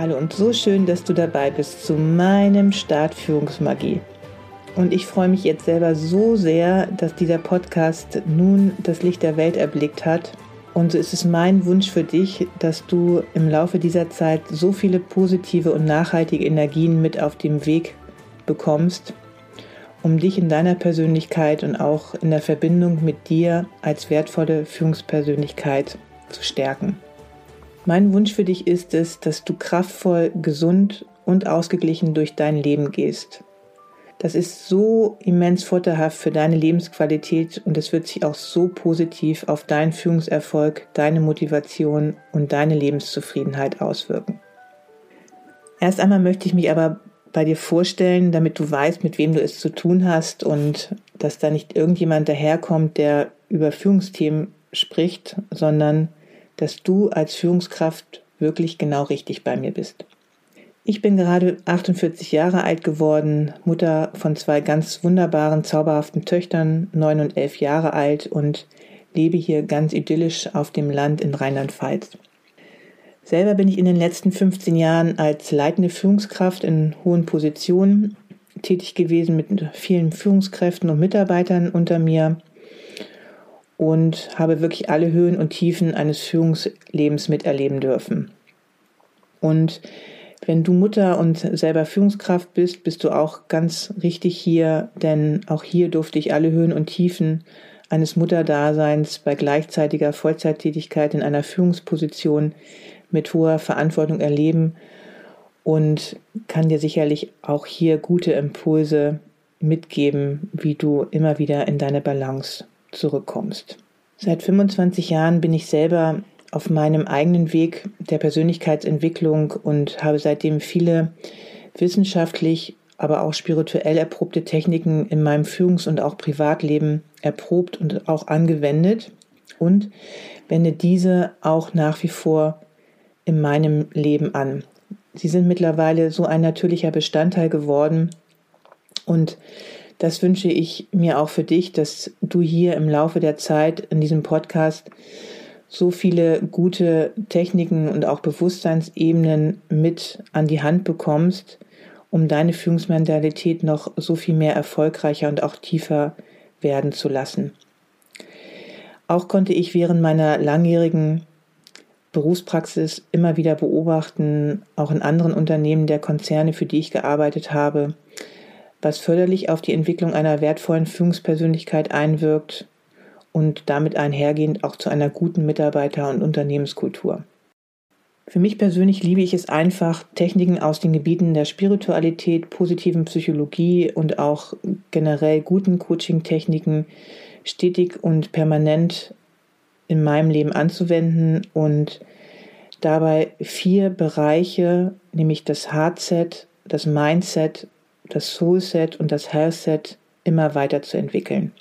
Hallo und so schön, dass du dabei bist zu meinem Start Führungsmagie. Und ich freue mich jetzt selber so sehr, dass dieser Podcast nun das Licht der Welt erblickt hat. Und so ist es mein Wunsch für dich, dass du im Laufe dieser Zeit so viele positive und nachhaltige Energien mit auf dem Weg bekommst, um dich in deiner Persönlichkeit und auch in der Verbindung mit dir als wertvolle Führungspersönlichkeit zu stärken. Mein Wunsch für dich ist es, dass du kraftvoll, gesund und ausgeglichen durch dein Leben gehst. Das ist so immens vorteilhaft für deine Lebensqualität und es wird sich auch so positiv auf deinen Führungserfolg, deine Motivation und deine Lebenszufriedenheit auswirken. Erst einmal möchte ich mich aber bei dir vorstellen, damit du weißt, mit wem du es zu tun hast und dass da nicht irgendjemand daherkommt, der über Führungsthemen spricht, sondern dass du als Führungskraft wirklich genau richtig bei mir bist. Ich bin gerade 48 Jahre alt geworden, Mutter von zwei ganz wunderbaren, zauberhaften Töchtern, neun und elf Jahre alt und lebe hier ganz idyllisch auf dem Land in Rheinland-Pfalz. Selber bin ich in den letzten 15 Jahren als leitende Führungskraft in hohen Positionen tätig gewesen mit vielen Führungskräften und Mitarbeitern unter mir und habe wirklich alle Höhen und Tiefen eines Führungslebens miterleben dürfen. Und wenn du Mutter und selber Führungskraft bist, bist du auch ganz richtig hier, denn auch hier durfte ich alle Höhen und Tiefen eines Mutterdaseins bei gleichzeitiger Vollzeittätigkeit in einer Führungsposition mit hoher Verantwortung erleben und kann dir sicherlich auch hier gute Impulse mitgeben, wie du immer wieder in deine Balance zurückkommst. Seit 25 Jahren bin ich selber auf meinem eigenen Weg der Persönlichkeitsentwicklung und habe seitdem viele wissenschaftlich, aber auch spirituell erprobte Techniken in meinem Führungs- und auch Privatleben erprobt und auch angewendet und wende diese auch nach wie vor in meinem Leben an. Sie sind mittlerweile so ein natürlicher Bestandteil geworden und das wünsche ich mir auch für dich, dass du hier im Laufe der Zeit in diesem Podcast so viele gute Techniken und auch Bewusstseinsebenen mit an die Hand bekommst, um deine Führungsmentalität noch so viel mehr erfolgreicher und auch tiefer werden zu lassen. Auch konnte ich während meiner langjährigen Berufspraxis immer wieder beobachten, auch in anderen Unternehmen der Konzerne, für die ich gearbeitet habe, was förderlich auf die Entwicklung einer wertvollen Führungspersönlichkeit einwirkt und damit einhergehend auch zu einer guten Mitarbeiter- und Unternehmenskultur. Für mich persönlich liebe ich es einfach, Techniken aus den Gebieten der Spiritualität, positiven Psychologie und auch generell guten Coaching-Techniken stetig und permanent in meinem Leben anzuwenden und dabei vier Bereiche, nämlich das Heartset, das Mindset das Soulset und das Healthset immer weiter zu entwickeln.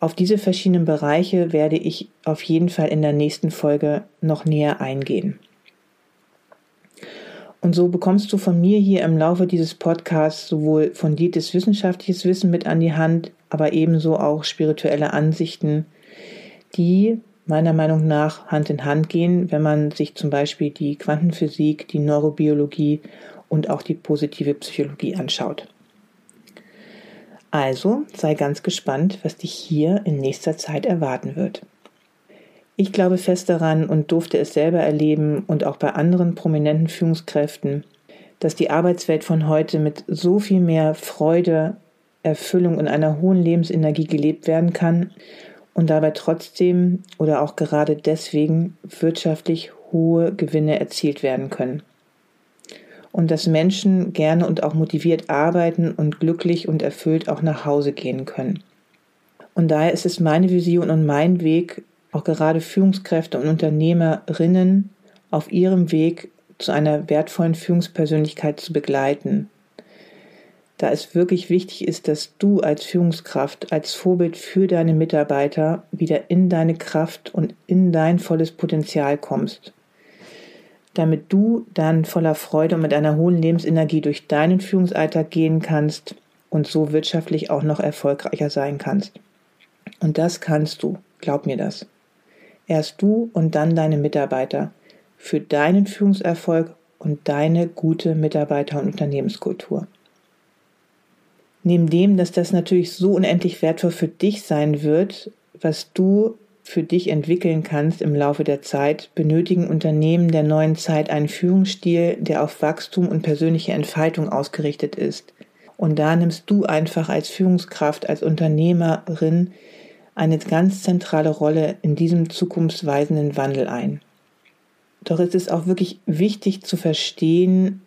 Auf diese verschiedenen Bereiche werde ich auf jeden Fall in der nächsten Folge noch näher eingehen. Und so bekommst du von mir hier im Laufe dieses Podcasts sowohl fundiertes wissenschaftliches Wissen mit an die Hand, aber ebenso auch spirituelle Ansichten, die meiner Meinung nach Hand in Hand gehen, wenn man sich zum Beispiel die Quantenphysik, die Neurobiologie und auch die positive Psychologie anschaut. Also sei ganz gespannt, was dich hier in nächster Zeit erwarten wird. Ich glaube fest daran und durfte es selber erleben und auch bei anderen prominenten Führungskräften, dass die Arbeitswelt von heute mit so viel mehr Freude, Erfüllung und einer hohen Lebensenergie gelebt werden kann und dabei trotzdem oder auch gerade deswegen wirtschaftlich hohe Gewinne erzielt werden können. Und dass Menschen gerne und auch motiviert arbeiten und glücklich und erfüllt auch nach Hause gehen können. Und daher ist es meine Vision und mein Weg, auch gerade Führungskräfte und Unternehmerinnen auf ihrem Weg zu einer wertvollen Führungspersönlichkeit zu begleiten da es wirklich wichtig ist, dass du als Führungskraft, als Vorbild für deine Mitarbeiter wieder in deine Kraft und in dein volles Potenzial kommst. Damit du dann voller Freude und mit einer hohen Lebensenergie durch deinen Führungsalltag gehen kannst und so wirtschaftlich auch noch erfolgreicher sein kannst. Und das kannst du, glaub mir das. Erst du und dann deine Mitarbeiter für deinen Führungserfolg und deine gute Mitarbeiter- und Unternehmenskultur. Neben dem, dass das natürlich so unendlich wertvoll für dich sein wird, was du für dich entwickeln kannst im Laufe der Zeit, benötigen Unternehmen der neuen Zeit einen Führungsstil, der auf Wachstum und persönliche Entfaltung ausgerichtet ist. Und da nimmst du einfach als Führungskraft, als Unternehmerin eine ganz zentrale Rolle in diesem zukunftsweisenden Wandel ein. Doch es ist auch wirklich wichtig zu verstehen,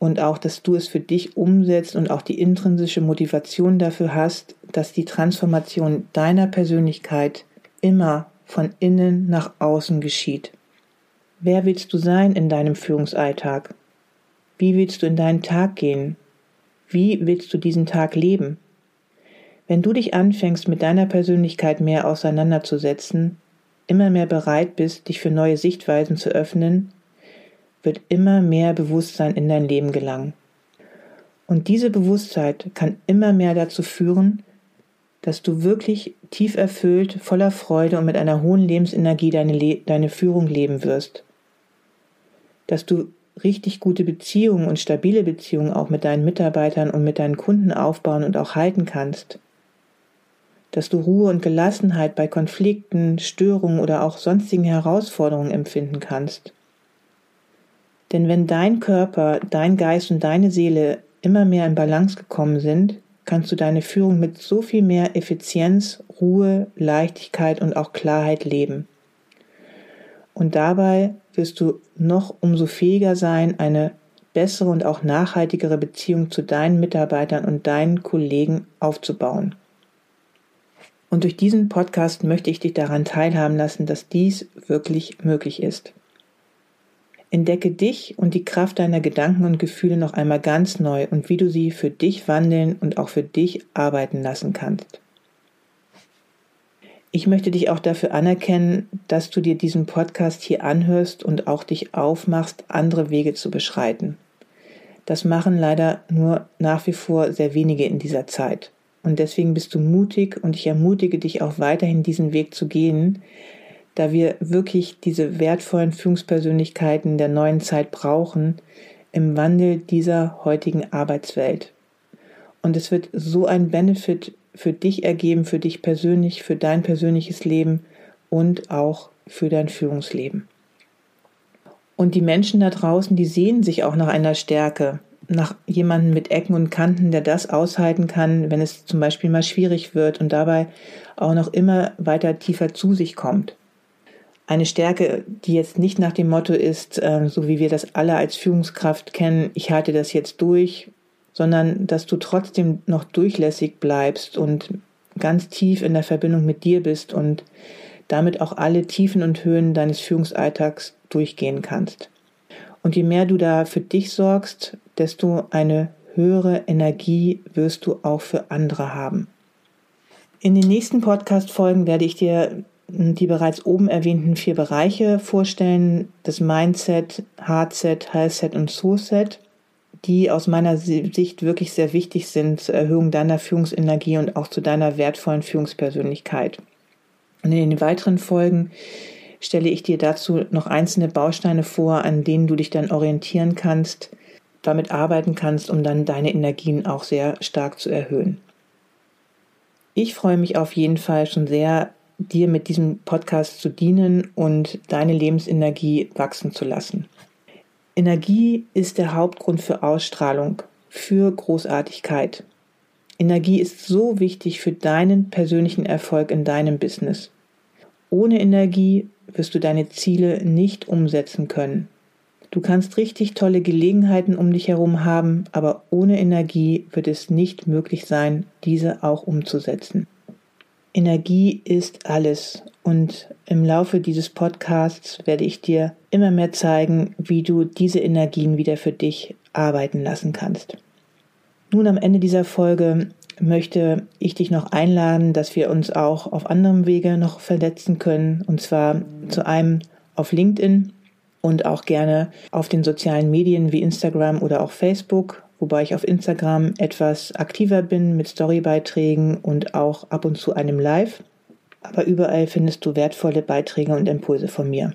und auch, dass du es für dich umsetzt und auch die intrinsische Motivation dafür hast, dass die Transformation deiner Persönlichkeit immer von innen nach außen geschieht. Wer willst du sein in deinem Führungsalltag? Wie willst du in deinen Tag gehen? Wie willst du diesen Tag leben? Wenn du dich anfängst, mit deiner Persönlichkeit mehr auseinanderzusetzen, immer mehr bereit bist, dich für neue Sichtweisen zu öffnen, wird immer mehr Bewusstsein in dein Leben gelangen. Und diese Bewusstheit kann immer mehr dazu führen, dass du wirklich tief erfüllt, voller Freude und mit einer hohen Lebensenergie deine, Le deine Führung leben wirst. Dass du richtig gute Beziehungen und stabile Beziehungen auch mit deinen Mitarbeitern und mit deinen Kunden aufbauen und auch halten kannst. Dass du Ruhe und Gelassenheit bei Konflikten, Störungen oder auch sonstigen Herausforderungen empfinden kannst. Denn wenn dein Körper, dein Geist und deine Seele immer mehr in Balance gekommen sind, kannst du deine Führung mit so viel mehr Effizienz, Ruhe, Leichtigkeit und auch Klarheit leben. Und dabei wirst du noch umso fähiger sein, eine bessere und auch nachhaltigere Beziehung zu deinen Mitarbeitern und deinen Kollegen aufzubauen. Und durch diesen Podcast möchte ich dich daran teilhaben lassen, dass dies wirklich möglich ist. Entdecke dich und die Kraft deiner Gedanken und Gefühle noch einmal ganz neu und wie du sie für dich wandeln und auch für dich arbeiten lassen kannst. Ich möchte dich auch dafür anerkennen, dass du dir diesen Podcast hier anhörst und auch dich aufmachst, andere Wege zu beschreiten. Das machen leider nur nach wie vor sehr wenige in dieser Zeit. Und deswegen bist du mutig und ich ermutige dich auch weiterhin diesen Weg zu gehen, da wir wirklich diese wertvollen Führungspersönlichkeiten der neuen Zeit brauchen im Wandel dieser heutigen Arbeitswelt. Und es wird so ein Benefit für dich ergeben, für dich persönlich, für dein persönliches Leben und auch für dein Führungsleben. Und die Menschen da draußen, die sehen sich auch nach einer Stärke, nach jemandem mit Ecken und Kanten, der das aushalten kann, wenn es zum Beispiel mal schwierig wird und dabei auch noch immer weiter tiefer zu sich kommt eine Stärke, die jetzt nicht nach dem Motto ist, äh, so wie wir das alle als Führungskraft kennen, ich halte das jetzt durch, sondern dass du trotzdem noch durchlässig bleibst und ganz tief in der Verbindung mit dir bist und damit auch alle Tiefen und Höhen deines Führungsalltags durchgehen kannst. Und je mehr du da für dich sorgst, desto eine höhere Energie wirst du auch für andere haben. In den nächsten Podcast-Folgen werde ich dir die bereits oben erwähnten vier Bereiche vorstellen, das Mindset, Hardset, Healthset und Soulset, die aus meiner Sicht wirklich sehr wichtig sind zur Erhöhung deiner Führungsenergie und auch zu deiner wertvollen Führungspersönlichkeit. Und in den weiteren Folgen stelle ich dir dazu noch einzelne Bausteine vor, an denen du dich dann orientieren kannst, damit arbeiten kannst, um dann deine Energien auch sehr stark zu erhöhen. Ich freue mich auf jeden Fall schon sehr, dir mit diesem Podcast zu dienen und deine Lebensenergie wachsen zu lassen. Energie ist der Hauptgrund für Ausstrahlung, für Großartigkeit. Energie ist so wichtig für deinen persönlichen Erfolg in deinem Business. Ohne Energie wirst du deine Ziele nicht umsetzen können. Du kannst richtig tolle Gelegenheiten um dich herum haben, aber ohne Energie wird es nicht möglich sein, diese auch umzusetzen. Energie ist alles. Und im Laufe dieses Podcasts werde ich dir immer mehr zeigen, wie du diese Energien wieder für dich arbeiten lassen kannst. Nun am Ende dieser Folge möchte ich dich noch einladen, dass wir uns auch auf anderem Wege noch verletzen können. Und zwar zu einem auf LinkedIn und auch gerne auf den sozialen Medien wie Instagram oder auch Facebook, wobei ich auf Instagram etwas aktiver bin mit Storybeiträgen und auch ab und zu einem Live. Aber überall findest du wertvolle Beiträge und Impulse von mir.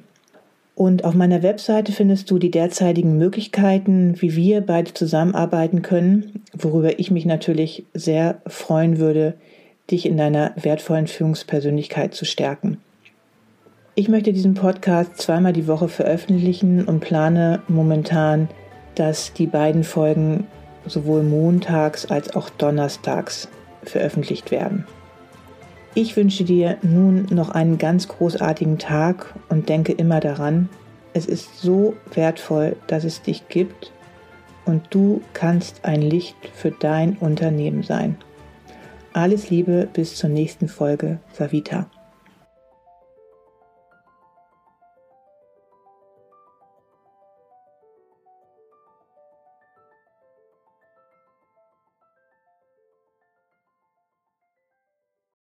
Und auf meiner Webseite findest du die derzeitigen Möglichkeiten, wie wir beide zusammenarbeiten können, worüber ich mich natürlich sehr freuen würde, dich in deiner wertvollen Führungspersönlichkeit zu stärken. Ich möchte diesen Podcast zweimal die Woche veröffentlichen und plane momentan, dass die beiden Folgen sowohl montags als auch donnerstags veröffentlicht werden. Ich wünsche dir nun noch einen ganz großartigen Tag und denke immer daran, es ist so wertvoll, dass es dich gibt und du kannst ein Licht für dein Unternehmen sein. Alles Liebe bis zur nächsten Folge, Savita.